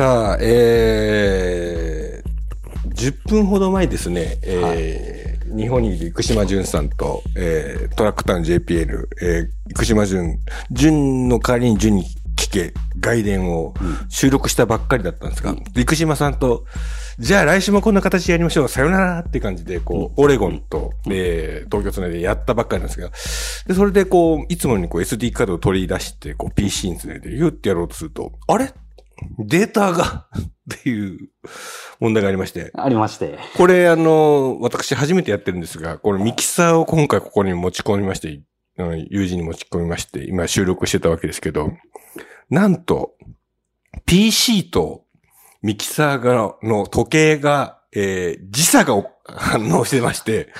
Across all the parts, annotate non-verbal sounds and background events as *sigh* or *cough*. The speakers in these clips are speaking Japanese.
さあ、えー、10分ほど前ですね、えー日本にいる生島淳さんと、えー、トラックタウン JPL、えー、生島淳、淳の代わりに淳に聞け、外伝を収録したばっかりだったんですが、生島さんと、じゃあ来週もこんな形でやりましょう。さよならって感じで、こう、オレゴンと、えー、東京つないでやったばっかりなんですが、で、それでこう、いつもにこう SD カードを取り出して、こう PC につないで、言ってやろうとすると、あれ？データが *laughs* っていう問題がありまして。ありまして。これあの、私初めてやってるんですが、このミキサーを今回ここに持ち込みまして、友人に持ち込みまして、今収録してたわけですけど、なんと、PC とミキサーがの時計が、えー時差がお反応してまして、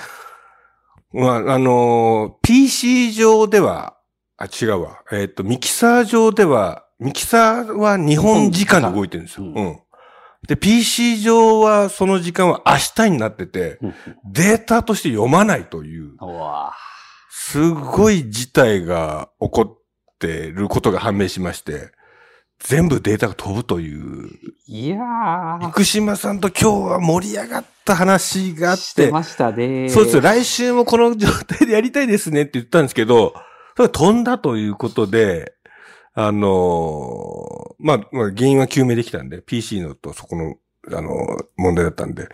まあ、あの、PC 上では、あ、違うわ。えっ、と、ミキサー上では、ミキサーは日本時間で動いてるんですよ。うんうん。で、PC 上はその時間は明日になってて、データとして読まないという、すごい事態が起こってることが判明しまして、全部データが飛ぶという、いやー。福島さんと今日は盛り上がった話があっしてて、ましたね。そうですよ。来週もこの状態でやりたいですねって言ったんですけど、それが飛んだということで、あのーまあ、まあ、原因は究明できたんで、PC のとそこの、あのー問題だったんで、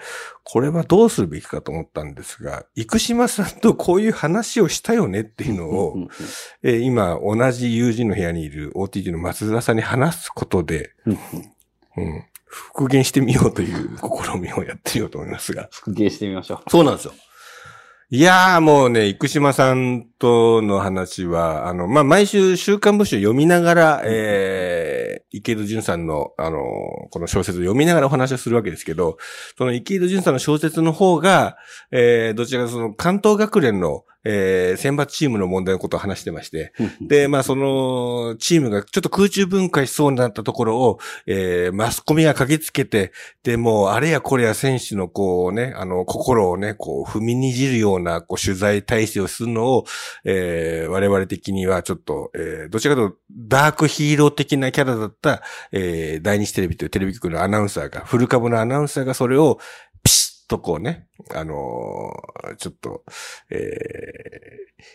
これはどうするべきかと思ったんですが、生島さんとこういう話をしたよねっていうのをえー今、同じ友人の部屋にいる OTG の松田さんに話すことで、うん、復元してみようという試みをやってみようと思いますが。復元してみましょう。そうなんですよ。いやーもうね、生島さんとの話は、あの、まあ、毎週週刊文集読みながら、えー、池戸淳さんの、あの、この小説を読みながらお話をするわけですけど、その池戸淳さんの小説の方が、えー、どちらかその関東学連の、えー、選抜チームの問題のことを話してまして、で、まあ、その、チームがちょっと空中分解しそうになったところを、えー、マスコミが駆けつけて、で、もう、あれやこれや選手のこうね、あの、心をね、こう、踏みにじるような、こう、取材体制をするのを、えー、我々的にはちょっと、えー、どちらかというと、ダークヒーロー的なキャラだった、えー、大日テレビというテレビ局のアナウンサーが、フル株のアナウンサーがそれを、ピシッとこうね、あのーちょっと、えー、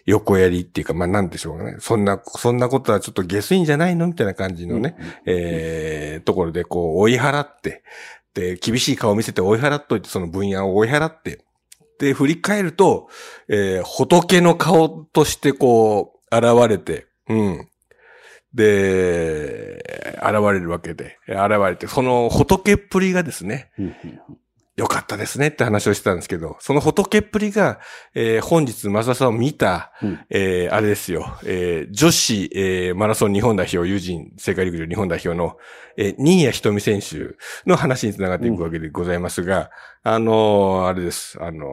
横やりっていうか、まあ、なんでしょうかね。そんな、そんなことはちょっと下水んじゃないの？みたいな感じのね、えー、ところでこう追い払って、で、厳しい顔を見せて追い払っといて、その分野を追い払って、で、振り返ると、えー、仏の顔としてこう、現れて、うん。で、現れるわけで、現れて、その仏っぷりがですね、うんうんよかったですねって話をしてたんですけど、その仏っぷりが、えー本日、増田さんを見た、うん。えーあれですよ、えー女子、えーマラソン日本代表、友人、世界陸上日本代表の、えー新谷仁美選手の話につながっていくわけでございますが、あのーあれです、あの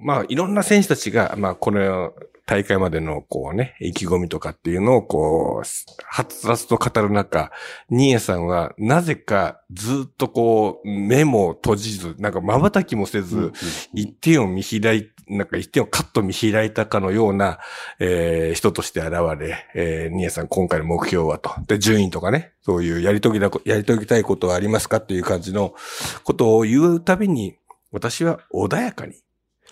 ーまあ、いろんな選手たちが、まあ、この大会までの、こうね、意気込みとかっていうのを、こう、はつらつと語る中、新谷さんは、なぜか、ずっとこう、目も閉じず、なんか瞬きもせず、一点を見開い、なんか一点をカッと見開いたかのような、えー人として現れ、えー、ニエさん今回の目標はと。で、順位とかね、そういうやり遂げたこ、やり遂げたいことはありますかっていう感じのことを言うたびに、私は穏やかに、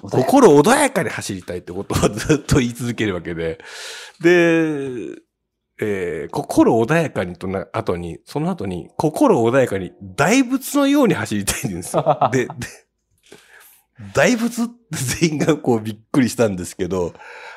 心穏やかに走りたいってことをずっと言い続けるわけで、で、えー心穏やかにとな、後に、その後に、心穏やかに大仏のように走りたいんですよ。*laughs* で、で、大仏って全員がこうびっくりしたんですけど、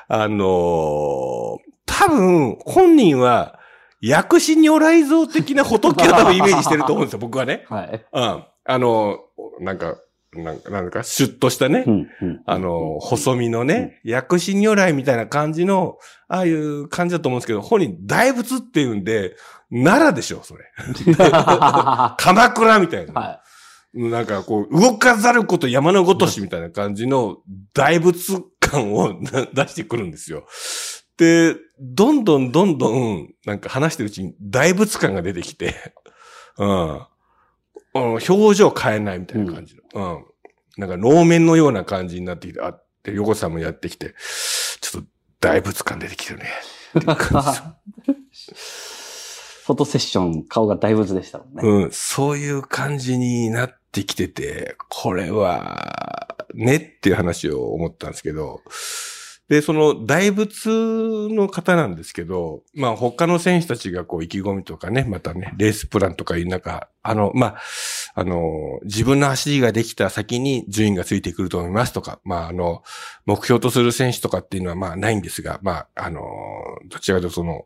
あのー多分、本人は、薬師如来像的な仏を多分イメージしてると思うんですよ、僕はね。*laughs* はい。うん。あの、なんか、なんか、なんか、シュッとしたね、うんうんあの、細身のね、薬師如来みたいな感じの、ああいう感じだと思うんですけど、本人大仏って言うんで、奈良でしょ、それ。は *laughs* 鎌倉みたいな。い。なんかこう、動かざること山のごとしみたいな感じの大仏感を *laughs* な出してくるんですよ。で、どんどんどんどん、なんか話してるうちに大仏感が出てきて、うん。表情変えないみたいな感じの。うん。なんか能面のような感じになってきて、あって、横さんもやってきて、ちょっと大仏感出てきてるね。*laughs* フォトセッション、顔が大仏でしたもんね。うん、そういう感じになってきてて、これは、ねっていう話を思ったんですけど、で、その大仏の方なんですけど、まあ他の選手たちがこう意気込みとかね、またね、レースプランとかいう中、あの、まあ、あの、自分の走りができた先に順位がついてくると思いますとか、まああの、目標とする選手とかっていうのはまあないんですが、まあ、あの、どちらかというとその、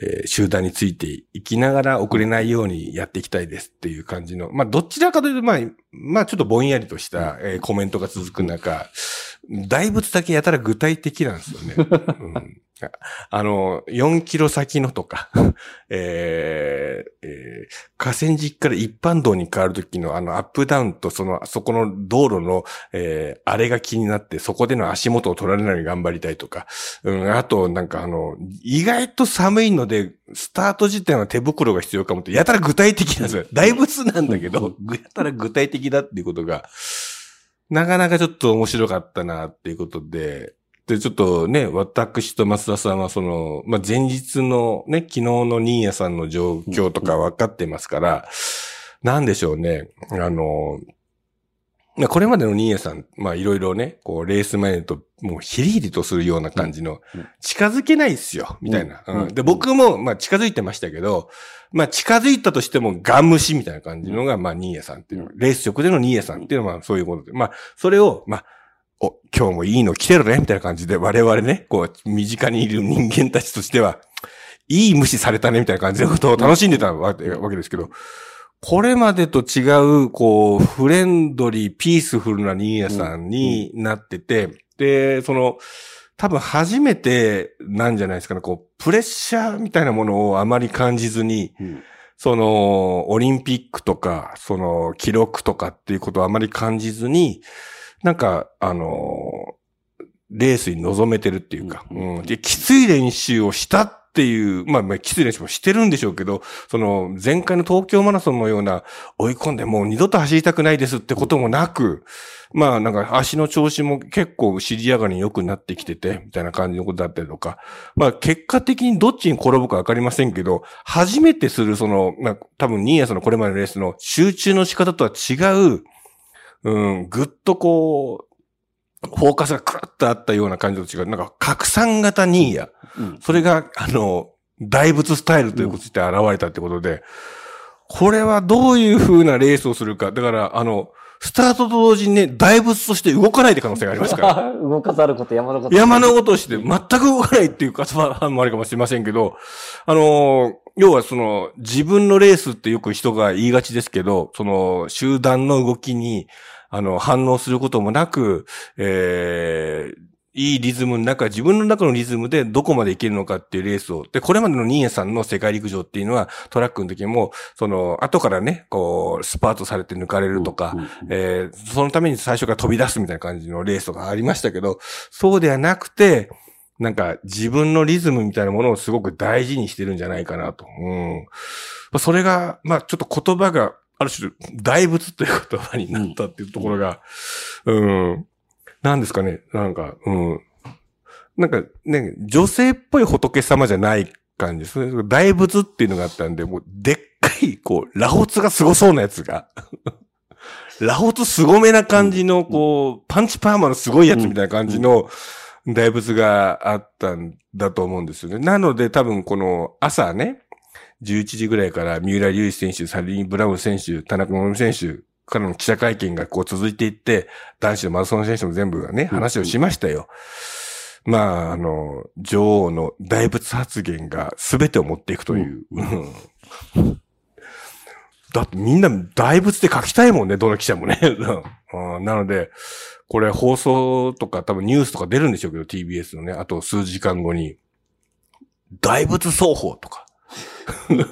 えー集団についていきながら遅れないようにやっていきたいですっていう感じの、まあどちらかというと、まあ、まあちょっとぼんやりとした、えーコメントが続く中、大仏だけやたら具体的なんですよね。*laughs* うんあの、4キロ先のとか、*laughs* えーえー河川敷から一般道に変わるときのあのアップダウンとその、そこの道路の、えーあれが気になって、そこでの足元を取られないように頑張りたいとか、うん、あと、なんかあの、意外と寒いので、スタート時点は手袋が必要かもって、やたら具体的なんですよ。*laughs* 大仏なんだけど、ぐやたら具体的だっていうことが、なかなかちょっと面白かったなっていうことで、で、ちょっとね、私と増田さんはその、まあ、前日のね、昨日の新谷さんの状況とか分かってますから、なんでしょうね、あの、これまでのニーヤさん、まあいろいろね、こうレース前ともうヒリヒリとするような感じの近づけないっすよ、みたいな。うんうん。で、僕もまあ近づいてましたけど、まあ近づいたとしてもガン虫みたいな感じのが、まあニーヤさんっていうの、レース直でのニーヤさんっていうのはまあそういうことで、まあそれを、まあ、お、今日もいいの来てるねみたいな感じで、我々ね、こう、身近にいる人間たちとしては、いい無視されたねみたいな感じのことを楽しんでたわけですけど、これまでと違う、こう、フレンドリー、ピースフルなニーヤさんになってて、で、その、多分初めてなんじゃないですかね、こう、プレッシャーみたいなものをあまり感じずに、うん。その、オリンピックとか、その、記録とかっていうことをあまり感じずに、なんか、あの、レースに臨めてるっていうか、うん。うん。で、きつい練習をしたっていう、まあ、まあ、きつい練習もしてるんでしょうけど、その、前回の東京マラソンのような、追い込んでもう二度と走りたくないですってこともなく、まあ、なんか足の調子も結構尻上がりに良くなってきてて、みたいな感じのことだったりとか、まあ、結果的にどっちに転ぶかわかりませんけど、初めてするその、まあ、多分、ニーヤさんのこれまでのレースの集中の仕方とは違う、うん、ぐっとこう、フォーカスがクラッとあったような感じと違う、なんか拡散型ニーヤ。うんそれが、あの、大仏スタイルということとして現れたってことで、これはどういう風なレースをするか。だから、あの、スタートと同時にね、大仏として動かないって可能性がありますから。*laughs* 動かざること山のこと。山のことをして全く動かないっていう方もあるかもしれませんけど、あの、要はその、自分のレースってよく人が言いがちですけど、その、集団の動きに、あの、反応することもなく、えーいいリズムの中、自分の中のリズムでどこまでいけるのかっていうレースを。で、これまでのニーヤさんの世界陸上っていうのは、トラックの時も、その、後からね、こう、スパートされて抜かれるとか、えーそのために最初から飛び出すみたいな感じのレースとかありましたけど、そうではなくて、なんか自分のリズムみたいなものをすごく大事にしてるんじゃないかなと。うん。まあそれが、まあちょっと言葉が、ある種、大仏という言葉になったっていうところが、うん。なんですかね、なんか、うん。なんかね、女性っぽい仏様じゃない感じですね。大仏っていうのがあったんで、もうでっかい、こう、ラホツが凄そうなやつが。ラホツ凄めな感じの、こう、パンチパーマのすごいやつみたいな感じの大仏があったんだと思うんですよね。なので多分この朝ね、11時ぐらいから三浦龍一選手、サリー・ブラウン選手、田中桃美選手からの記者会見がこう続いていって、男子のマラソン選手も全部がね、話をしましたよ。まあ、あの、女王の大仏発言が全てを持っていくという。うん。だってみんな大仏で書きたいもんね、どの記者もね。*laughs* うん。なので、これ放送とか多分ニュースとか出るんでしょうけど、TBS のね、あと数時間後に、大仏奏法とか、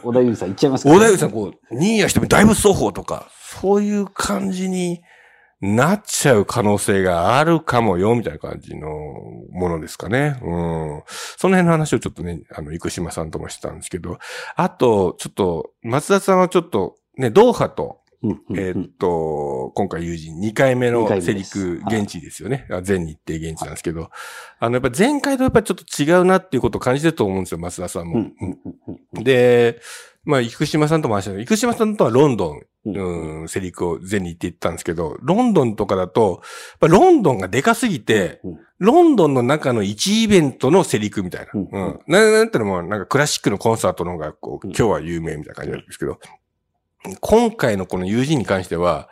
小田裕二さん言っちゃいますか大田口さんこう、ニーヤしても大仏奏法とか、そういう感じになっちゃう可能性があるかもよ、みたいな感じのものですかね。うん。その辺の話をちょっとね、あの、生島さんともしてたんですけど、あと、ちょっと、松田さんはちょっと、ね、ドーハと、えーっと、今回友人2回目のセリク現地ですよね。あ全日程現地なんですけど、あの、やっぱ前回とやっぱちょっと違うなっていうことを感じてると思うんですよ、松田さんも。で、まあ、生島さんとも話した生島さんとはロンドン、うんうん、セリクを全日程行ったんですけど、ロンドンとかだと、やっぱロンドンがでかすぎて、うんロンドンの中の1イベントのセリクみたいな。うんうん。ななんていうのも、なんかクラシックのコンサートの方が、こう、うん今日は有名みたいな感じなんですけど、今回のこの友人に関しては、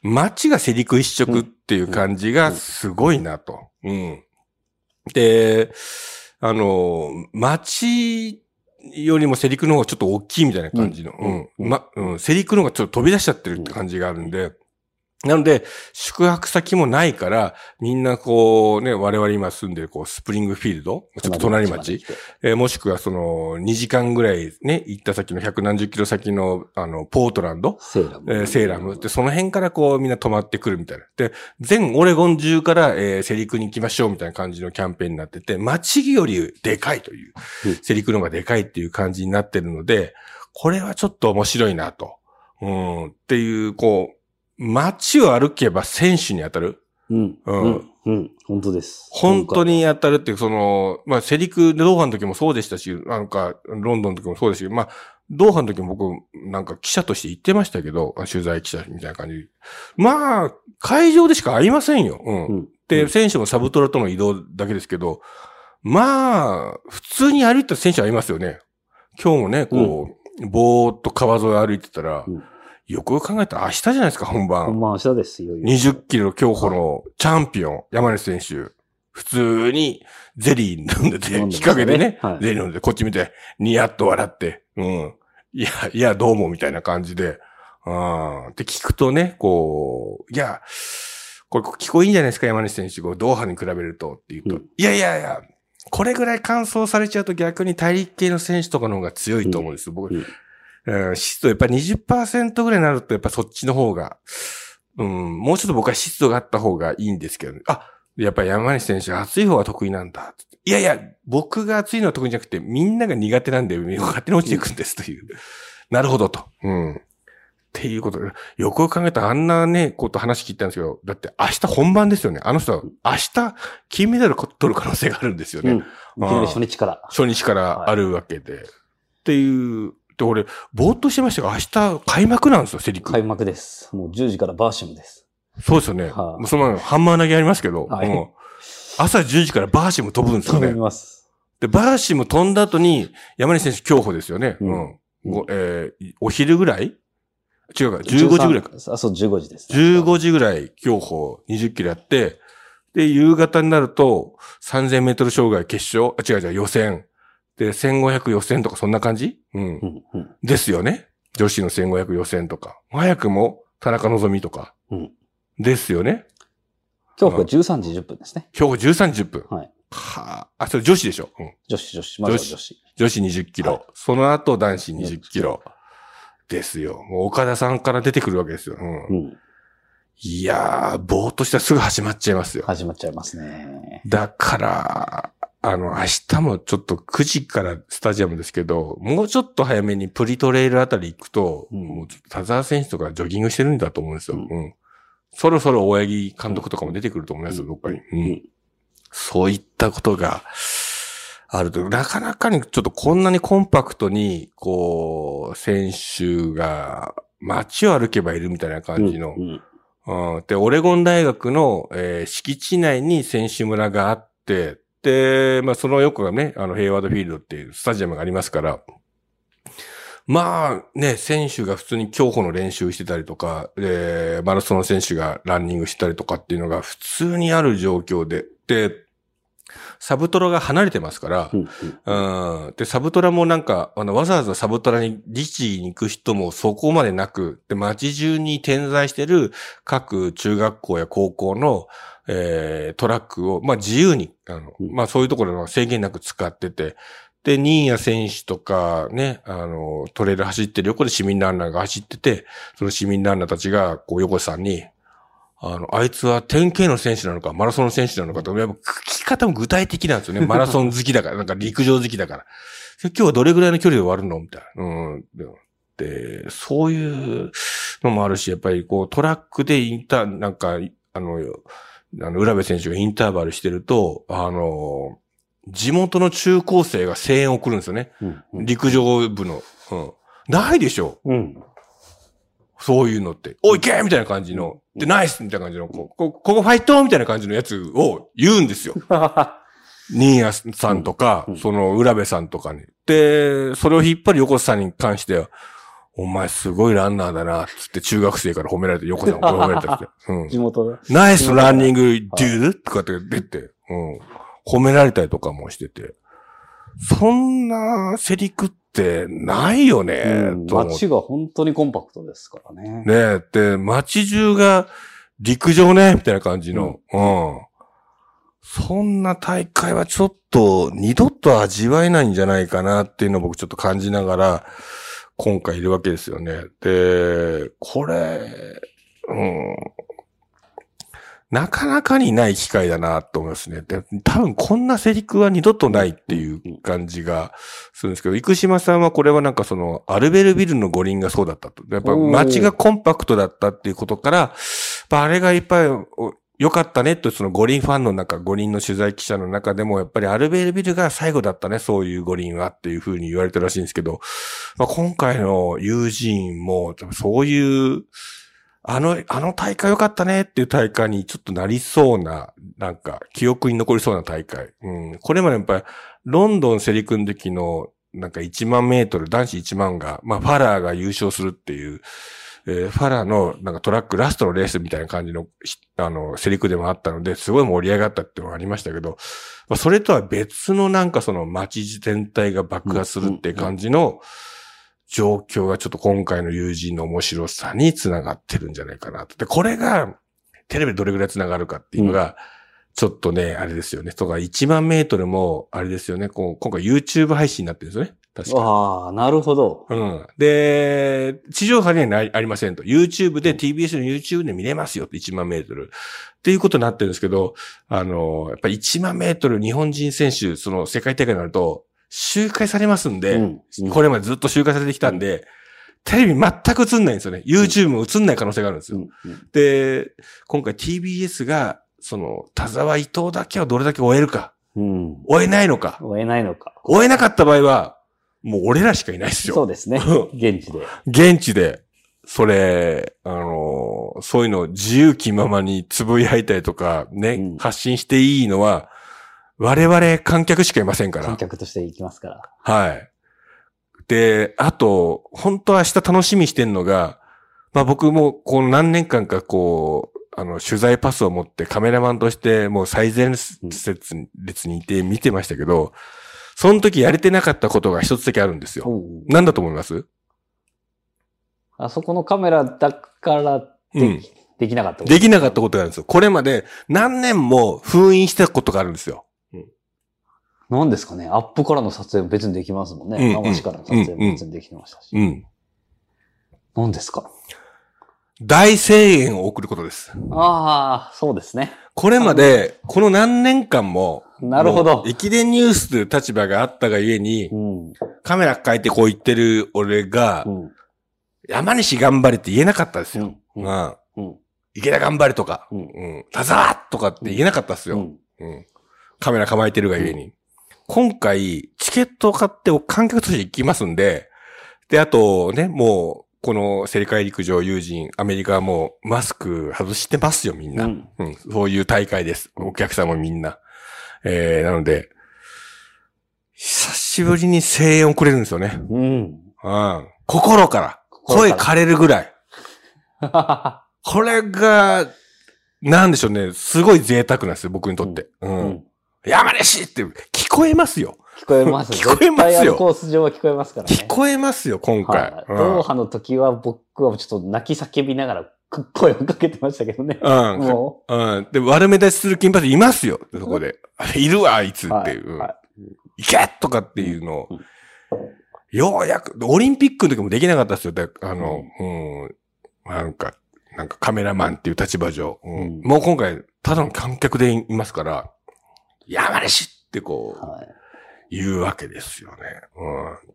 街がセリク一色っていう感じがすごいなと。うん。で、あの、街よりもセリクの方がちょっと大きいみたいな感じの。ううんん。うんま、うん。セリクの方がちょっと飛び出しちゃってるって感じがあるんで、なので、宿泊先もないから、みんなこうね、我々今住んでるこう、スプリングフィールドちょっと隣町えーもしくはその、2時間ぐらいね、行った先の百何十キロ先の、あの、ポートランドセーラム。えーセーラム。で、その辺からこうみんな泊まってくるみたいな。で、全オレゴン中から、えーセリクに行きましょうみたいな感じのキャンペーンになってて、街よりでかいといううん、セリクの方がでかいっていう感じになってるので、これはちょっと面白いなと。うん、っていう、こう、街を歩けば選手に当たる？うん。ううんん。うん。本当です。本当に当たるっていう、その、まあ、セリクでドーハの時もそうでしたし、なんか、ロンドンの時もそうですし、まあ、ドーハの時も僕、なんか記者として行ってましたけど、取材記者みたいな感じ。まあ、会場でしか会いませんよ。うん。うん。で、選手もサブトラとの移動だけですけど、まあ、普通に歩いた選手はいますよね。今日もね、こう、ぼーっと川沿い歩いてたら、うんよく考えたら明日じゃないですか、本番。本番明日ですよ。20キロ競歩のチャンピオン、山根選手。普通にゼリー飲んでて、日陰でね、はいゼリー飲んで、こっち見て、ニヤッと笑って、うん。いや、いや、どうも、みたいな感じで、あーって聞くとね、こう、いや、これ聞こえいいんじゃないですか、山根選手。こうドーハに比べるとって言うと、うんいやいやいや、これぐらい乾燥されちゃうと逆に大陸系の選手とかの方が強いと思うんですよ。僕、うんうん湿度やっぱり20%ぐらいになるとやっぱそっちの方が、うん、もうちょっと僕は湿度があった方がいいんですけど、ね、あ、やっぱり山西選手暑い方が得意なんだ。いやいや、僕が暑いのは得意じゃなくてみんなが苦手なんで勝手に落ちていくんですという。なるほどと。うん。っていうことで、よく考えたらあんなね、こと話聞いたんですけど、だって明日本番ですよね。あの人は明日金メダル取る可能性があるんですよね。うん。初日から。初日からあるわけで。っていう、で、俺、ぼーっとしてましたが、明日開幕なんですよ、セリク。開幕です。もう10時からバーシムです。そうですよね。はいもうその前ハンマー投げありますけど、はいもう朝10時からバーシム飛ぶんですよ頼みね。ます。で、バーシム飛んだ後に、山西選手競歩ですよね。う。うんんごえーお昼ぐらい？違うか、15時ぐらいか。13あ、そう、15時です、15時ぐらい競歩20キロやって、で、夕方になると3000メートル障害決勝、あ、違う違う、予選。で、1500予選とかそんな感じ？うんう。ん。うん。ですよね。女子の1500予選とか。早くも田中希実とか。うんですよね。今日は13時10分ですね。今日13時10分。はい。はあ、あ、それ女子でしょ？うん。女子、女子。まずは女子。女子20キロ。はいその後男子20キロ。ですよ。もう岡田さんから出てくるわけですよ。うん。うん。いやー、ぼーっとしたらすぐ始まっちゃいますよ。始まっちゃいますね。だから、あの、明日もちょっと9時からスタジアムですけど、もうちょっと早めにプリトレイルあたり行くと、うんもうちょっと田沢選手とかジョギングしてるんだと思うんですよ。ううんん。そろそろ大八木監督とかも出てくると思いますよ、どっかに。うん。うんそういったことがあると、なかなかにちょっとこんなにコンパクトに、こう、選手が街を歩けばいるみたいな感じの、うんうん、で、オレゴン大学の、えー敷地内に選手村があって、で、まあ、その横がね、あの、ヘイワードフィールドっていうスタジアムがありますから、まあ、ね、選手が普通に競歩の練習してたりとか、で、マラソンの選手がランニングしたりとかっていうのが普通にある状況で、で、サブトラが離れてますからう、んうんうん。で、サブトラもなんか、あの、わざわざサブトラに、リチに行く人もそこまでなく、で、街中に点在してる各中学校や高校の、えー、トラックを、まあ、自由に、あの、うんまあ、そういうところの制限なく使ってて、で、新谷選手とかね、あの、トレイル走ってる横で市民ランナーが走ってて、その市民ランナーたちが、こう、横地さんに、あの、あいつは点系の選手なのか、マラソンの選手なのかと、やっぱ聞き方も具体的なんですよね。*laughs* マラソン好きだから、なんか陸上好きだから。で今日はどれぐらいの距離で終わるの？みたいな。うん。でで、そういうのもあるし、やっぱりこうトラックでインター、なんか、あの、あの、浦部選手がインターバルしてると、あの、地元の中高生が声援を送るんですよね。うんうん陸上部の。うん。ないでしょうん。そういうのって。おいけみたいな感じの。で、ナイスみたいな感じの、ここ、ここファイトみたいな感じのやつを言うんですよ。ニーヤさんとか、うんその、浦部さんとかに。で、それを引っ張る横田さんに関しては、お前すごいランナーだな、つって中学生から褒められて、横田さんも褒められたりして。*laughs* うん地元だ。ナイスランニング、デューとかって出て、うん。褒められたりとかもしてて。そんなセリクってないよね、うん街が本当にコンパクトですからね。ねえ、で、街中が陸上ね、みたいな感じの、うん。そんな大会はちょっと二度と味わえないんじゃないかなっていうのを僕ちょっと感じながら、今回いるわけですよね。で、これ、うん。なかなかにない機会だなと思いますね。で、多分こんなセリクは二度とないっていう感じがするんですけど、生島さんはこれはなんかその、アルベルビルの五輪がそうだったと。やっぱ街がコンパクトだったっていうことから、やっぱあれがいっぱいお良かったねと、その五輪ファンの中、五輪の取材記者の中でも、やっぱりアルベールビルが最後だったね、そういう五輪はっていうふうに言われてるらしいんですけど、まあ、今回の友人も、そういう、あの、あの大会良かったねっていう大会にちょっとなりそうな、なんか、記憶に残りそうな大会。うん。これまでやっぱり、ロンドンセリクの時の、なんか1万メートル、男子1万が、まあ、ファラーが優勝するっていう、えーファラーのなんかトラックラストのレースみたいな感じの、しあの、セリクでもあったので、すごい盛り上がったっていうのがありましたけど、まあ、それとは別のなんかその街全体が爆発するって感じの状況がちょっと今回の友人の面白さにつながってるんじゃないかなと。で、これがテレビでどれぐらいつながるかっていうのが、ちょっとね、あれですよね。とか、1万メートルも、あれですよね。こう今回 YouTube 配信になってるんですよね。確か。ああ、なるほど。うん。で、地上波にはないありませんと。YouTube で、TBS の YouTube で見れますよって1万メートル。っていうことになってるんですけど、あの、やっぱり1万メートル日本人選手、その世界大会になると、周回されますんで、うんうんこれまでずっと周回されてきたんで、テレビ全く映んないんですよね。YouTube も映んない可能性があるんですよ。うんうんで、今回 TBS が、その、田沢伊藤だけをどれだけ終えるか、うん。終えないのか、追えないのか。終えなかった場合は、もう俺らしかいないですよ。そうですね。うん現地で。現地で、それ、あのーそういうのを自由気ままにつぶやいたりとか、ね、うん発信していいのは、我々観客しかいませんから観。客として行きますから。はい。で、あと、本当は明日楽しみにしてんのが、まあ僕もこの何年間かこう、あの、取材パスを持ってカメラマンとしてもう最前列列にいて見てましたけど、その時やれてなかったことが一つだけあるんですよ。うん何だと思います？あそこのカメラだからで,、うんできなかったこと？できなかったことがあるんですよ。これまで何年も封印したことがあるんですよ。なんですかねアップからの撮影も別にできますもんね。うんうんからの撮影も別にできてましたし。うん。何ですか？大声援を送ることです。ああ、そうですね。これまで、この何年間も、なるほど駅伝ニュースという立場があったがゆえにう、ん。カメラ変えてこう言ってる俺がう、ん。山西頑張れって言えなかったですよ。うん。う。うん。池田頑張れとか、ううんん。田沢とかって言えなかったですよ。うん。うん。カメラ構えてるがゆえに。今回、チケットを買って観客として行きますんで、で、あとね、もう、この世界陸上友人、アメリカはもうマスク外してますよ、みんな。うんうん、そういう大会です。お客さんもみんな。えー、なので、久しぶりに声援をくれるんですよね。うん。うん。心から。声枯れるぐらい。*laughs* これが、なんでしょうね。すごい贅沢なんですよ、僕にとって。うん。うん山西って聞こえますよ。聞こえます。聞こえますよコース上は聞こえますからね。聞こえますよ、今回。はい。うんドーハの時は僕はちょっと泣き叫びながら声をかけてましたけどね。うん。もうん。で、悪目立ちする金髪いますよ、そこで。いるわ、あいつう。っていう。はいけとかっていうのをうん、ようやく、オリンピックの時もできなかったですよ。であの、うん、なんか、なんかカメラマンっていう立場上。うんうんもう今回、ただの観客でいますから、山西ってこう、はい言うわけですよね。うん。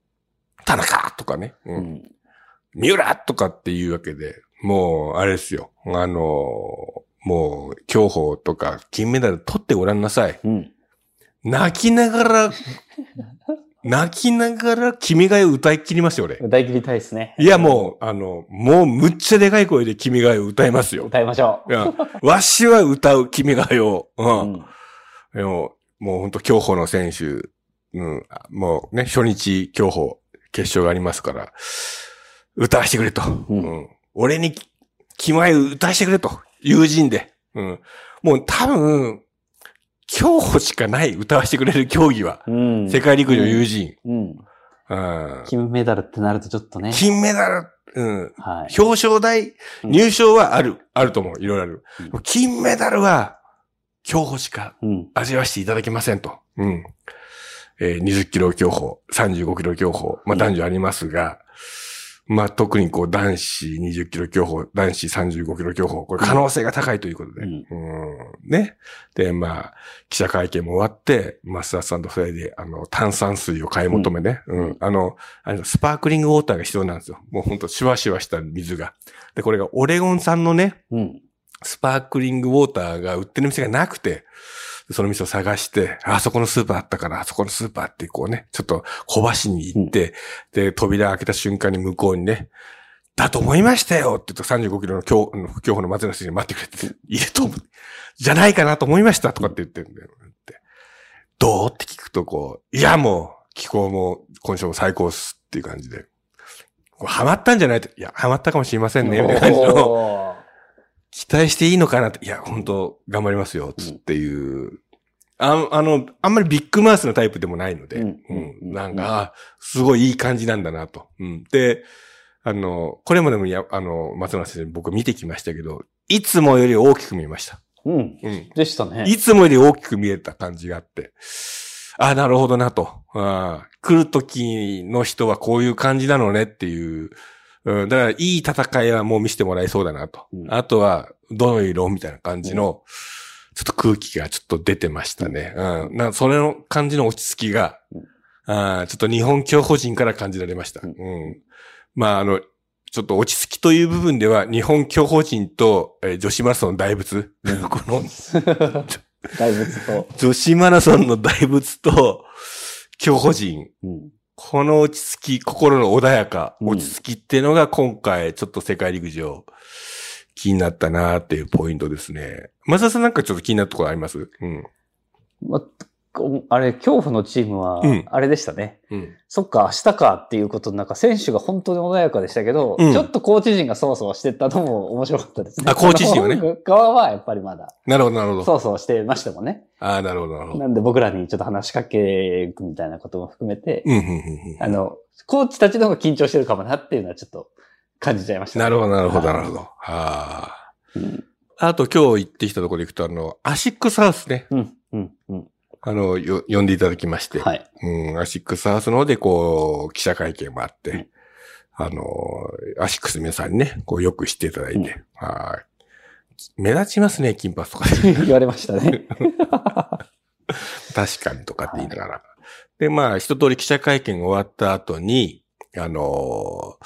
田中とかね。う。うんん三浦とかっていうわけで、もう、あれですよ。あの、もう、競歩とか金メダル取ってごらんなさい。うん。泣きながら、*laughs* 泣きながら君が代を歌い切りますよ、俺。歌い切りたいですね。いや、もう、あの、もうむっちゃでかい声で君が代を歌いますよ。歌いましょいや、わしは歌う君が代を。うう。ん。うん。もう本当競歩の選手、うん、もうね、初日競歩、決勝がありますから、歌わしてくれと。うんうん俺に、君が代を歌わしてくれと。友人で。うん。もう多分、競歩しかない歌わしてくれる競技は。うん。世界陸上友人。うん。うん金メダルってなるとちょっとね。金メダル、うん。はい。表彰台、うん入賞はある、あると思う。いろいろあるうん。金メダルは、競歩しかうん。味わしていただけませんと。うん。えー20キロ競歩、35キロ競歩、まあうん男女ありますが、まあ特にこう男子20キロ競歩、男子35キロ競歩、これ可能性が高いということで。ううんん。ね。で、まあ、記者会見も終わって、マスターさんと二人で、あの、炭酸水を買い求めね。うん。あの、あのスパークリングウォーターが必要なんですよ。もうほんとシュワシュワした水が。で、これがオレゴン産のね、うん。スパークリングウォーターが売ってる店がなくて、その店を探して、あそこのスーパーあったから、あそこのスーパーってこうね、ちょっと小橋に行って、で、扉開けた瞬間に向こうにね、だと思いましたよって言うと35キロの競歩の松梨に待ってくれて、いると思う。じゃないかなと思いましたとかって言ってるんだよ。ってどうって聞くとこう、いやもう、気候も今週も最高っすっていう感じで。こうハマったんじゃないって、いや、ハマったかもしれませんね、みたいな感じの。期待していいのかなって、いや、本当頑張りますよ、つっていう。ああの、あんまりビッグマウスのタイプでもないので、ううんんうんなんか、あすごいいい感じなんだなと。うん、で、あの、これまでもや、あの、松村先生僕見てきましたけど、いつもより大きく見えました。うん。うん。でしたね。いつもより大きく見えた感じがあって、あなるほどなと。あ来る時の人はこういう感じなのねっていう、うん、だからいい戦いはもう見せてもらえそうだなと。うんあとは、どの色みたいな感じの、ちょっと空気がちょっと出てましたね。うん。なそれの感じの落ち着きが、あーちょっと日本競歩人から感じられました。ううんん。まあ、あの、ちょっと落ち着きという部分では、日本競歩人と、えー女子マラソンの大仏、*laughs* この *laughs* 大仏と。女子マラソンの大仏と、*laughs* 競歩人。うん。この落ち着き、心の穏やか、うん落ち着きっていうのが今回、ちょっと世界陸上、気になったなっていうポイントですね。松田さんなんかちょっと気になったところあります？うん。ま、こあれ、恐怖のチームはうん、あれでしたね。うん。そっか、明日かっていうことで、なんか選手が本当に穏やかでしたけど、うんちょっとコーチ陣がそわそわしてたのも面白かったですね。あコーチ陣はね側はやっぱりまだ、なるほど、なるほど。そわそわしてましたもんね。ああ、なるほど、なるほど。なんで僕らにちょっと話しかけるみたいなことも含めて。あの、コーチたちの方が緊張してるかもなっていうのはちょっと感じちゃいました、なるほど、なるほど、はいなるほど。はあ。うん、あと今日行ってきたところで行くと、あの、アシックスハウスね。うん、うん、うん。あの、よ、呼んでいただきまして。はい。うん、アシックスハウスの方で、こう、記者会見もあって、うんあの、アシックス皆さんにね、こう、よく知っていただいて、うんはい。目立ちますね、金髪とかで。*laughs* 言われましたね。*laughs* 確かにとかって言いながら。で、まあ、一通り記者会見が終わった後に、あの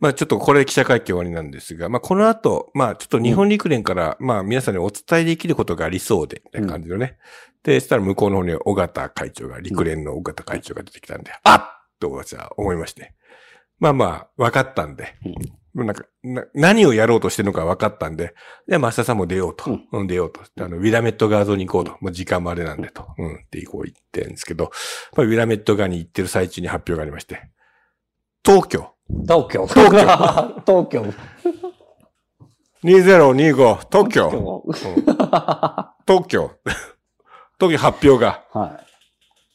まあちょっとこれで記者会見終わりなんですが、まあこの後、まあちょっと日本陸連から、まあ皆さんにお伝えできることがありそうで、みたいな感じのね。で、そしたら向こうの方に尾形会長が、陸連の尾形会長が出てきたんで、あっと私は思いまして。まあまあ、分かったんで、なんかな、何をやろうとしてるのか分かったんで、じゃあ増田さんも出ようと。うんうん、出ようと。あの、ウィラメット川沿いに行こうと。もう時間もあれなんでと。うん、ってこう言ってるんですけど、まあ、ウィラメット川に行ってる最中に発表がありまして、東京、東京。東京 *laughs* 東京。2025、東京、京。東京、東京発表が、は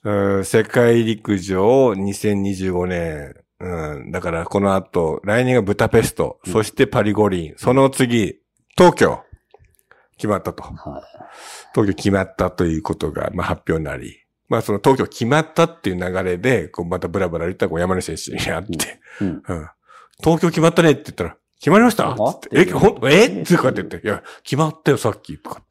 うん世界陸上2025年、うん、だからこの後、来年がブダペスト、うん。そしてパリ五輪、その次、東京、決まったと。い。は東京決まったということが、まあ、発表になり、まあその東京決まったっていう流れで、こうまたブラブラ言ったらこう山根選手に会って、い。うん。うん。東京決まったねって言ったら、決まりましたって。え、ほん、えってかって言って、いや、決まったよさっき、とか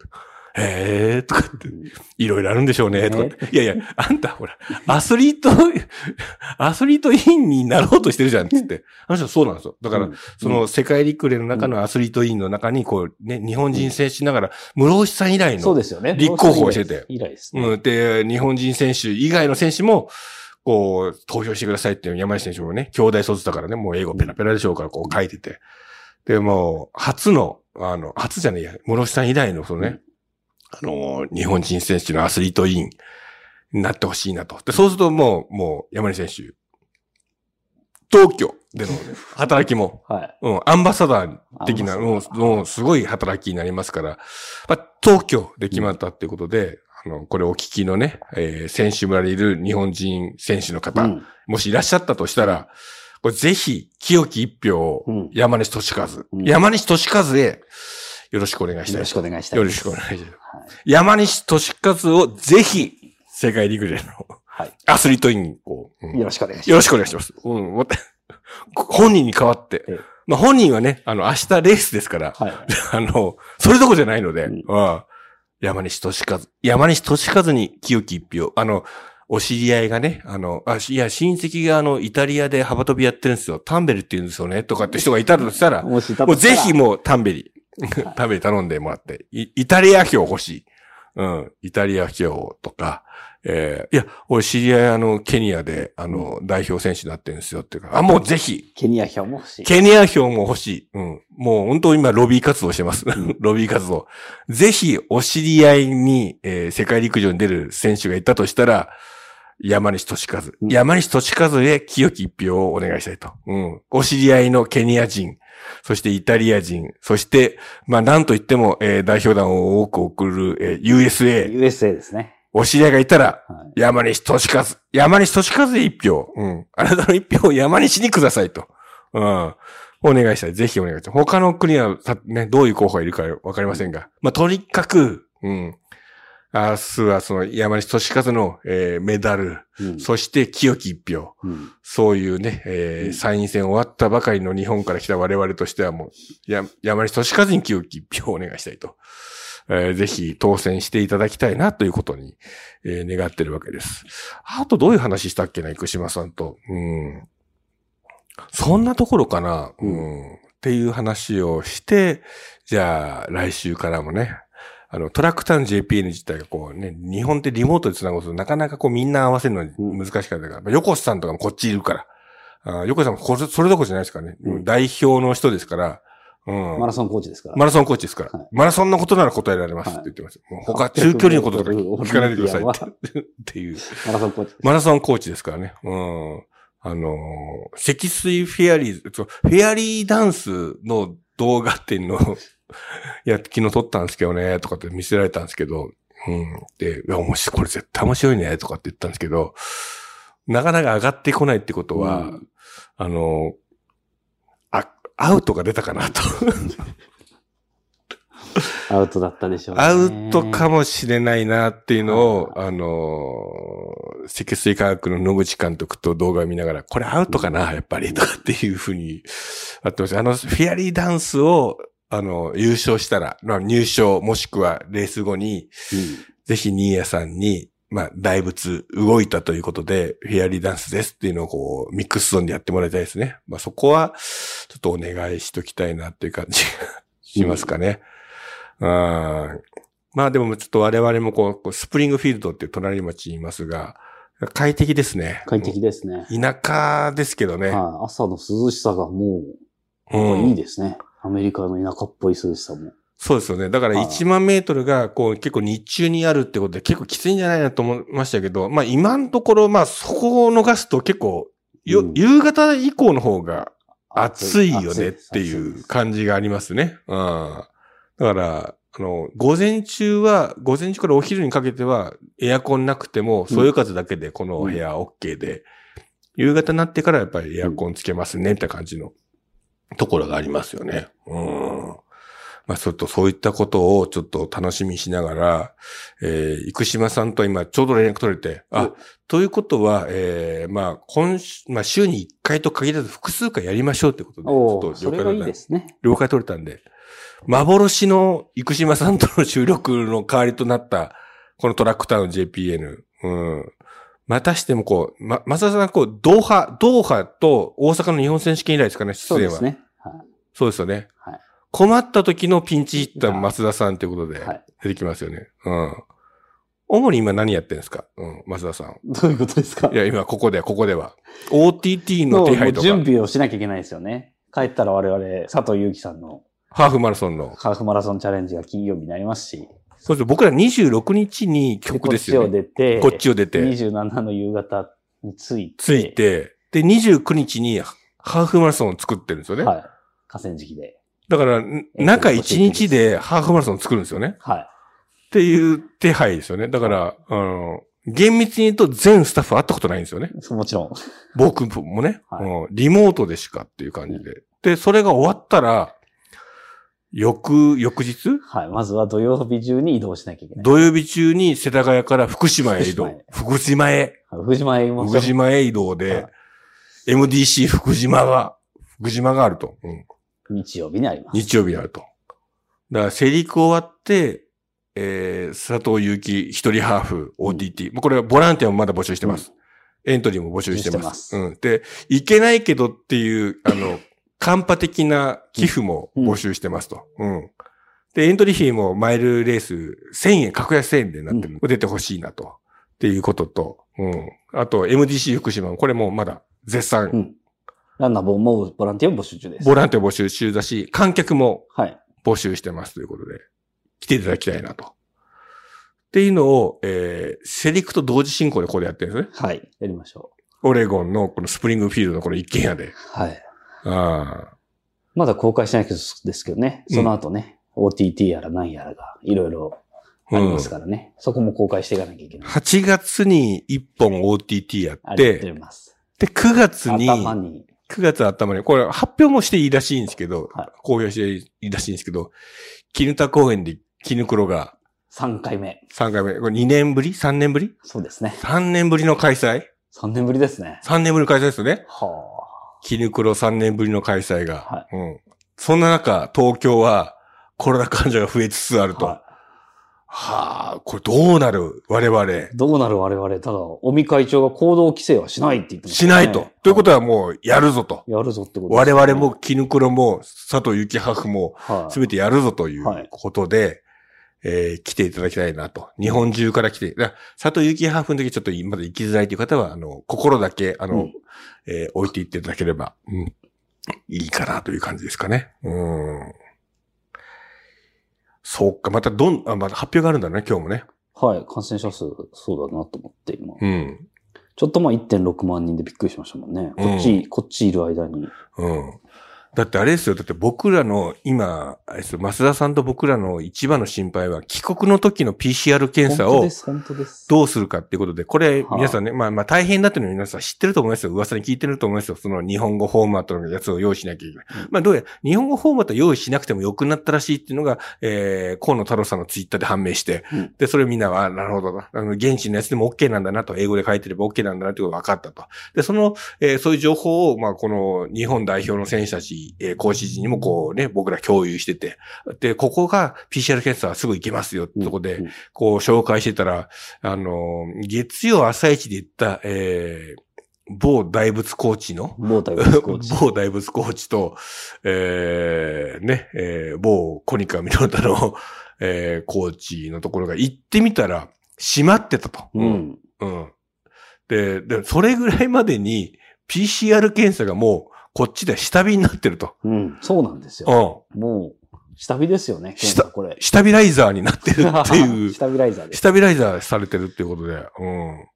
へーとかってう、んいろいろあるんでしょうね、とかっねて。いやいや、あんたほら、アスリート、*laughs* アスリート委員になろうとしてるじゃん、つって。あの人はそうなんですよ。だから、うんその世界陸連の中のアスリート委員の中に、こうね、日本人選手ながら、室伏さん以来の、そうですよね。立候補をしてて以来ですね。うん、で、日本人選手以外の選手も、こう、投票してくださいっていう山西選手もね、兄弟卒だからね、もう英語ペラペラでしょうから、こう書いてて。で、もう、初の、あの、初じゃねえや、室伏さん以来の、そのね、あの、日本人選手のアスリート委員になってほしいなと。で、そうするともう、もう、山西選手、東京での働きも、はい。うん、アンバサダー的な、もうもうすごい働きになりますから、まあ、東京で決まったっていうことで、あの、これお聞きのね、えー選手村にいる日本人選手の方、うん。もしいらっしゃったとしたら、これぜひ、清き一票をうん。山西俊和、うん。山西俊和へよろしくお願いしたい。よろしくお願いしたい。よろしくお願いします。はい。山西俊和をぜひ、世界陸連のはい。アスリート委員にこう、うんよろしくお願いします。よろしくお願いします。うん。本人に代わってええ。まあ本人はね、あの、明日レースですから、はい。*laughs* あの、それどころじゃないので、うんうん山西俊和。山西俊和に清き一票。あの、お知り合いがね、あの、あ、いや、親戚があの、イタリアで幅跳びやってるんですよ。タンベリって言うんですよね。とかって人がいたとしたら、もうぜひもうタンベリ、タンベリ頼んでもらって、イイタリア票欲しい。うん、イタリア票とか、えーいや、俺知り合いあの、ケニアで、あの、代表選手になってるんですよっていうか、あ、もうぜひ、ケニア票も欲しい。ケニア票も欲しい。うん。もう本当今ロビー活動してます。ん *laughs* ロビー活動。ぜひお知り合いに、えー世界陸上に出る選手がいたとしたら、山西俊和。うん山西俊和へ清き一票をお願いしたいと。うん。お知り合いのケニア人、そしてイタリア人、そして、まあなんといっても、えー代表団を多く送る、えー USA、USA ですね。お知り合いがいたら、はい。山西俊和。山西俊和へ一票。うん。あなたの一票を山西にくださいと。うん。お願いしたい。ぜひお願いしたい。他の国はさ、ね、どういう候補がいるかわかりませんが。まあ、とにかく、うん。明日はその山西俊和の、えーメダル、うんそして清き一票。うんそういうね、えーうん参院選終わったばかりの日本から来た我々としてはもう、や山西俊和に清き一票をお願いしたいと。えーぜひ当選していただきたいなということに、えー願ってるわけです。あとどういう話したっけな、生島さんと。うん。そんなところかな、う。うんっていう話をして、じゃあ来週からもね、あの、トラックタウン JPN 自体がこうね、日本ってリモートで繋ぐとなかなかこうみんな合わせるのに難しかったから、まあ横須さんとかもこっちいるから、あ横須さんもこれそれどころじゃないですからね、うん代表の人ですから、うん。マラソンコーチですから。マラソンコーチですから。はいマラソンのことなら答えられますって言ってます。もう他、中距離のこととか聞かないでくださいって *laughs* *laughs* っていう。マラソンコーチです。マラソンコーチですからね。うん。あのー積水フェアリー、そうフェアリーダンスの動画っていうのを、いや、昨日撮ったんですけどね、とかって見せられたんですけど、うん。で、いや、面白い、これ絶対面白いね、とかって言ったんですけど、なかなか上がってこないってことは、うんあのーあ、アウトが出たかなと。アウトだったでしょうね。アウトかもしれないなっていうのを、はあのー積水化学の野口監督と動画を見ながら、これアウトかな、やっぱり、とかっていうふうになってます。あの、フェアリーダンスを、あの、優勝したら、まあ、入賞、もしくはレース後に、ぜひ新谷さんに、まあ、大仏動いたということで、フェアリーダンスですっていうのをこう、ミックスゾーンでやってもらいたいですね。まあ、そこは、ちょっとお願いしときたいなっていう感じがしますかね。うんまあでもちょっと我々もこうスプリングフィールドっていう隣町にいますが、快適ですね。快適ですね。田舎ですけどね。はい。朝の涼しさがもう、うんいいですね。アメリカの田舎っぽい涼しさも。そうですよね。だからはい1万メートルがこう結構日中にあるってことで結構きついんじゃないなと思いましたけど、まあ今のところまあそこを逃すと結構、ようん夕方以降の方が暑いよねって暑いう感じがありますね。うん。だから、あの、午前中は、午前中からお昼にかけてはエアコンなくても、そよ風だけでこの部屋 OK で、夕方になってからやっぱりエアコンつけますねって感じのところがありますよね。うん。まあ、ちょっとそういったことをちょっと楽しみにしながら、えー、生島さんと今ちょうど連絡取れて、あ、ということは、えー、まあ、今週、まあ、週に1回と限らず複数回やりましょうってことで、ちょっと了解取れたですね。了解取れたんで、幻の生島さんとの収録の代わりとなった、このトラックタウン JPN。うん。またしてもこう、ま、松田さん、こう、ドーハ、ドーハと大阪の日本選手権以来ですかね、出演は。そうですね。はい。そうですよね。はい困った時のピンチヒッター松田さんということではい。出てきますよね。うん。主に今何やってるんですか？うん、松田さん。どういうことですか？いや、今ここで、ここでは。OTT の手配とか、準備をしなきゃいけないですよね。帰ったら我々、佐藤祐樹さんのハーフマラソンの。ハーフマラソンチャレンジが金曜日になりますし、そうです。僕ら26日に曲ですよ、こっちをね。出て、こっちを出て、27の夕方に着いて、ついて、で、29日にハーフマラソンを作ってるんですよね。はい。河川敷で。だから、中1日でハーフマラソンを作るんですよね。はい。っていう手配ですよね。だから、あの、厳密に言うと全スタッフ会ったことないんですよね。もちろん。僕もね、はいうんリモートでしかっていう感じで。で、それが終わったら、翌、翌日？はい。まずは土曜日中に移動しなきゃいけない。土曜日中に世田谷から福島へ移動福島へ。福島へ。はい福島へ移動はでい、MDC 福島が、福島があると。うん日曜日にあります。日曜日にあると。だから、セリク終わって、えー、佐藤祐樹一人ハーフ OTT。もうこれはボランティアもまだ募集してます。エントリーも募集してます。してうん。で、いけないけどっていう、あの、カンパ的な寄付も募集してますと。うん。で、エントリー費もマイルレース1000円、格安1000円でなってる、出てほしいなと。っていうことと、うん。あと、MDC 福島も、これもまだ絶賛、うん。ランナーももうボランティアを募集中です。ボランティア募集中だし、観客もはい。募集してますということで、来ていただきたいなと。っていうのを、えー、セリクと同時進行でここでやってるんですね。はい。やりましょオレゴンのこのスプリングフィールドのこの一軒家で。う。はい。ああ。まだ公開してないですけどね。その後ね、OTT やら何やらがいろいろありますからね。そこも公開していかなきゃいけない。8月に1本 OTT やって、てます。で、9月に、頭に、9月頭に、これ発表もしていいらしいんですけど、はい公表していいらしいんですけど、絹田公園で絹黒が3回目。3回目、これ2年ぶり ?3 年ぶり？そうですね。?3 年ぶりの開催？3年ぶりですね。?3 年ぶりの開催ですよね。は絹黒3年ぶりの開催が。はうん。そんな中、東京はコロナ患者が増えつつあるあ。と。ははあ、これどうなる？我々。い。どうなる我々、ただ、尾身会長が行動規制はしないって言ってましないと。ということは、はもうやるぞと。やるぞってこと我ですね々も、絹黒も、佐藤幸ハフも、はいすべてやるぞといはいうことで、えー来ていただきたいなと。日本中から来て、だ佐藤幸ハーフの時ちょっとまだ行きづらいという方は、あの、心だけ、あの、うんえー置いていっていただければ、うん、いいかなという感じですかね。うん。そうか、またどん、あ、また発表があるんだね、今日もね。はい。感染者数、そうだなと思って、今。うん。ちょっとまあ1.6万人でびっくりしましたもんね。こっち、こっちいる間に。うん。だってあれですよ。だって僕らの今、あれですよ増田さんと僕らの一番の心配は、帰国の時の PCR 検査を。どうするかっていうことで、これはあ皆さんね、まあまあ大変だっていうのは皆さん知ってると思いますよ。噂に聞いてると思いますよ。その日本語フォーマットのやつを用意しなきゃいけない。うんまあどうや、日本語フォーマット用意しなくても良くなったらしいっていうのが、えー、河野太郎さんのツイッターで判明して、うんで、それをみんなは、あなるほどな。あの、現地のやつでも OK なんだなと、英語で書いてれば OK なんだなってことが分かったと。で、その、えーそういう情報を、まあ、この日本代表の選手たち、えー、講師陣にもこうね、僕ら共有してて、で、ここが PCR 検査はすぐ行けますよってとこで、うんこう紹介してたら、あの、月曜朝一で言った、えー、某大仏コーチの、某大学コーチ。*laughs* 某大仏コーチと、えー、ね、えー、某コニカミノルタの、*laughs* えー、コーチのところが行ってみたら、閉まってたと。うん。うん。で、で、それぐらいまでに PCR 検査がもう、こっちで下火になってると。うん。そうなんですよ。うん。もう、下火ですよね。下これ。スタビライザーになってるっていう。*laughs* 下火ライザーです。スタビライザーされてるっていうことで。うん。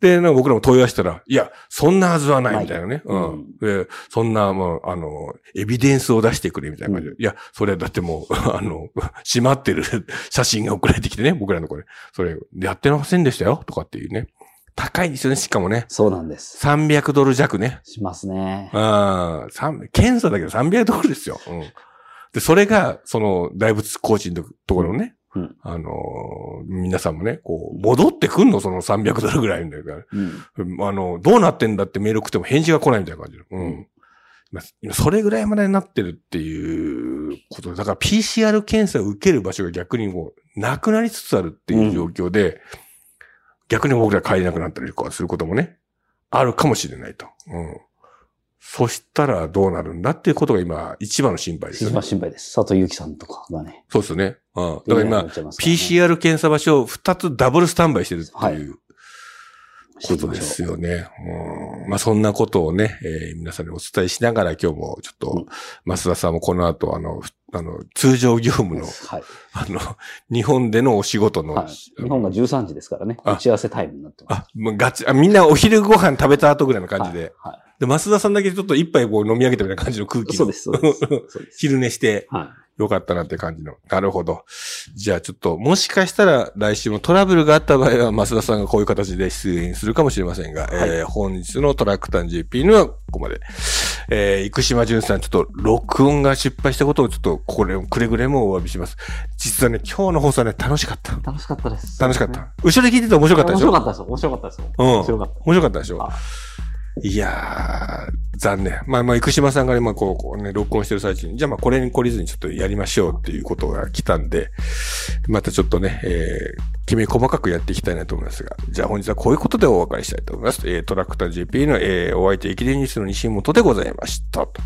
で、なんか僕らも問い合わせたら、いや、そんなはずはないみたいなね。うん。で、そんな、もう、あの、エビデンスを出してくれみたいな感じで。いや、それはだってもう、*laughs* あの、閉まってる写真が送られてきてね、僕らのこれ。それ、やってませんでしたよ、とかっていうね。高いんですよね、しかもね。そうなんです。300ドル弱ね。しますね。ああ、三検査だけど300ドルですよ。うん。で、それが、その、大仏コーチのところのね、うんあのー皆さんもね、こう、戻ってくんの？その300ドルぐらいみたいな。うん。あの、どうなってんだってメール送っても返事が来ないみたいな感じで。うん。まあ、今それぐらいまでになってるっていうことで、だから PCR 検査を受ける場所が逆にもうなくなりつつあるっていう状況で、逆に僕ら帰れなくなったりとかすることもね、あるかもしれないと。うん。そしたらどうなるんだっていうことが今一番の心配ですよね一番。心配です。佐藤祐樹さんとかがね。そうですよね。うん。だから今、PCR PCR 検査場所を2つダブルスタンバイしてるってはいいうことですよね。うん、まあそんなことをね、えー皆さんにお伝えしながら今日もちょっと、増田さんもこの後あの、ふあの、通常業務の、はい。あの、日本でのお仕事の、はい。日本が13時ですからね。あ打ち合わせタイムになってます。あ、もうガチ、あ、みんなお昼ご飯食べた後ぐらいの感じで。はい。はで、増田さんだけちょっと一杯こう飲み上げたみたいな感じの空い。気の。そうです、そうです。昼寝して、はよかったなって感じの。なるほど。じゃあちょっと、もしかしたら来週もトラブルがあった場合は、増田さんがこういう形で出演するかもしれませんが、はいえー本日のトラックタン GP のはここまで。えー、生島淳さん、ちょっと録音が失敗したことをちょっと、これ、くれぐれもお詫びします。実はね、今日の放送はね、楽しかった。い。楽しかったです。楽しかった。後ろで聞いてて面白かったでしょ？面白かったですよ。面白かったですよ。うん面白かった。面白かったでしょ？あいやー、残念。まあまあ、生島さんが今こう、こうね、録音してる最中に、じゃあまあこれに懲りずにちょっとやりましょうっていうことが来たんで、またちょっとね、えー、きめ細かくやっていきたいなと思いますが、じゃあ本日はこういうことでお別れしたいと思います。えー、トラクター JP の、えー、お相手、駅伝ニュースの西本でございました。と